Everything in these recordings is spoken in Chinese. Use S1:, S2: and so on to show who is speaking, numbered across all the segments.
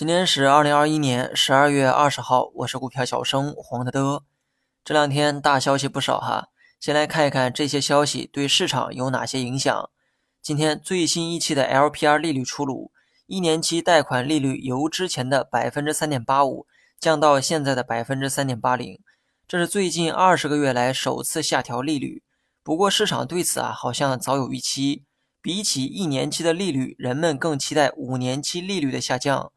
S1: 今天是二零二一年十二月二十号，我是股票小生黄德德。这两天大消息不少哈，先来看一看这些消息对市场有哪些影响。今天最新一期的 LPR 利率出炉，一年期贷款利率由之前的百分之三点八五降到现在的百分之三点八零，这是最近二十个月来首次下调利率。不过市场对此啊好像早有预期，比起一年期的利率，人们更期待五年期利率的下降。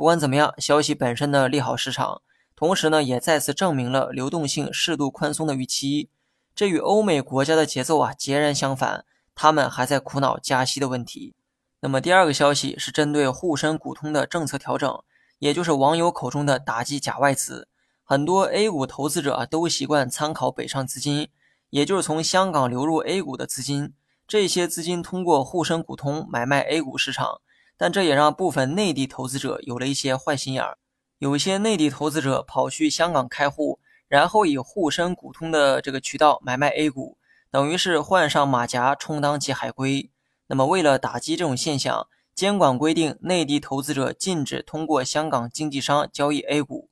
S1: 不管怎么样，消息本身呢利好市场，同时呢也再次证明了流动性适度宽松的预期。这与欧美国家的节奏啊截然相反，他们还在苦恼加息的问题。那么第二个消息是针对沪深股通的政策调整，也就是网友口中的打击假外资。很多 A 股投资者啊都习惯参考北上资金，也就是从香港流入 A 股的资金。这些资金通过沪深股通买卖 A 股市场。但这也让部分内地投资者有了一些坏心眼儿，有些内地投资者跑去香港开户，然后以沪深股通的这个渠道买卖 A 股，等于是换上马甲充当起海归。那么为了打击这种现象，监管规定内地投资者禁止通过香港经纪商交易 A 股。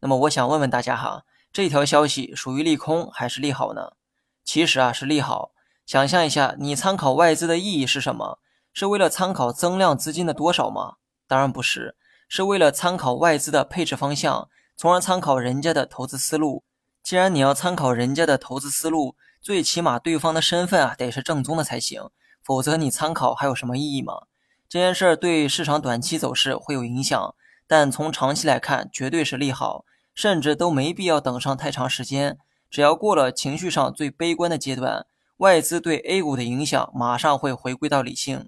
S1: 那么我想问问大家哈，这条消息属于利空还是利好呢？其实啊是利好。想象一下，你参考外资的意义是什么？是为了参考增量资金的多少吗？当然不是，是为了参考外资的配置方向，从而参考人家的投资思路。既然你要参考人家的投资思路，最起码对方的身份啊得是正宗的才行，否则你参考还有什么意义吗？这件事儿对市场短期走势会有影响，但从长期来看绝对是利好，甚至都没必要等上太长时间。只要过了情绪上最悲观的阶段，外资对 A 股的影响马上会回归到理性。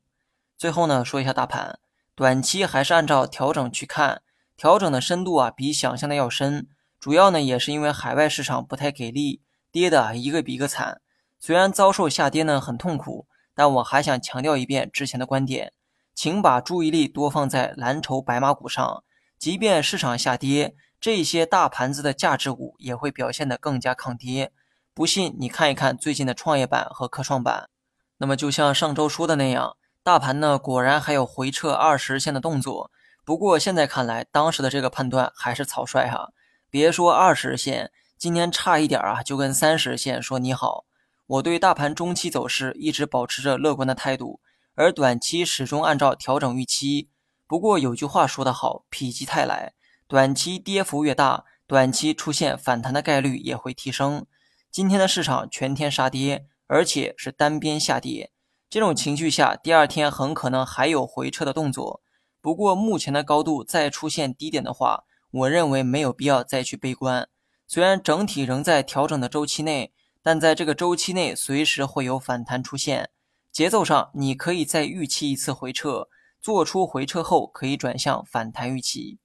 S1: 最后呢，说一下大盘，短期还是按照调整去看，调整的深度啊比想象的要深，主要呢也是因为海外市场不太给力，跌的一个比一个惨。虽然遭受下跌呢很痛苦，但我还想强调一遍之前的观点，请把注意力多放在蓝筹白马股上，即便市场下跌，这些大盘子的价值股也会表现得更加抗跌。不信你看一看最近的创业板和科创板，那么就像上周说的那样。大盘呢，果然还有回撤二十线的动作。不过现在看来，当时的这个判断还是草率哈。别说二十线，今天差一点啊，就跟三十线说你好。我对大盘中期走势一直保持着乐观的态度，而短期始终按照调整预期。不过有句话说得好，否极泰来，短期跌幅越大，短期出现反弹的概率也会提升。今天的市场全天杀跌，而且是单边下跌。这种情绪下，第二天很可能还有回撤的动作。不过目前的高度再出现低点的话，我认为没有必要再去悲观。虽然整体仍在调整的周期内，但在这个周期内随时会有反弹出现。节奏上，你可以再预期一次回撤，做出回撤后可以转向反弹预期。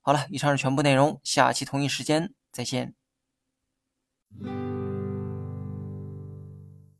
S1: 好了，以上是全部内容，下期同一时间再见。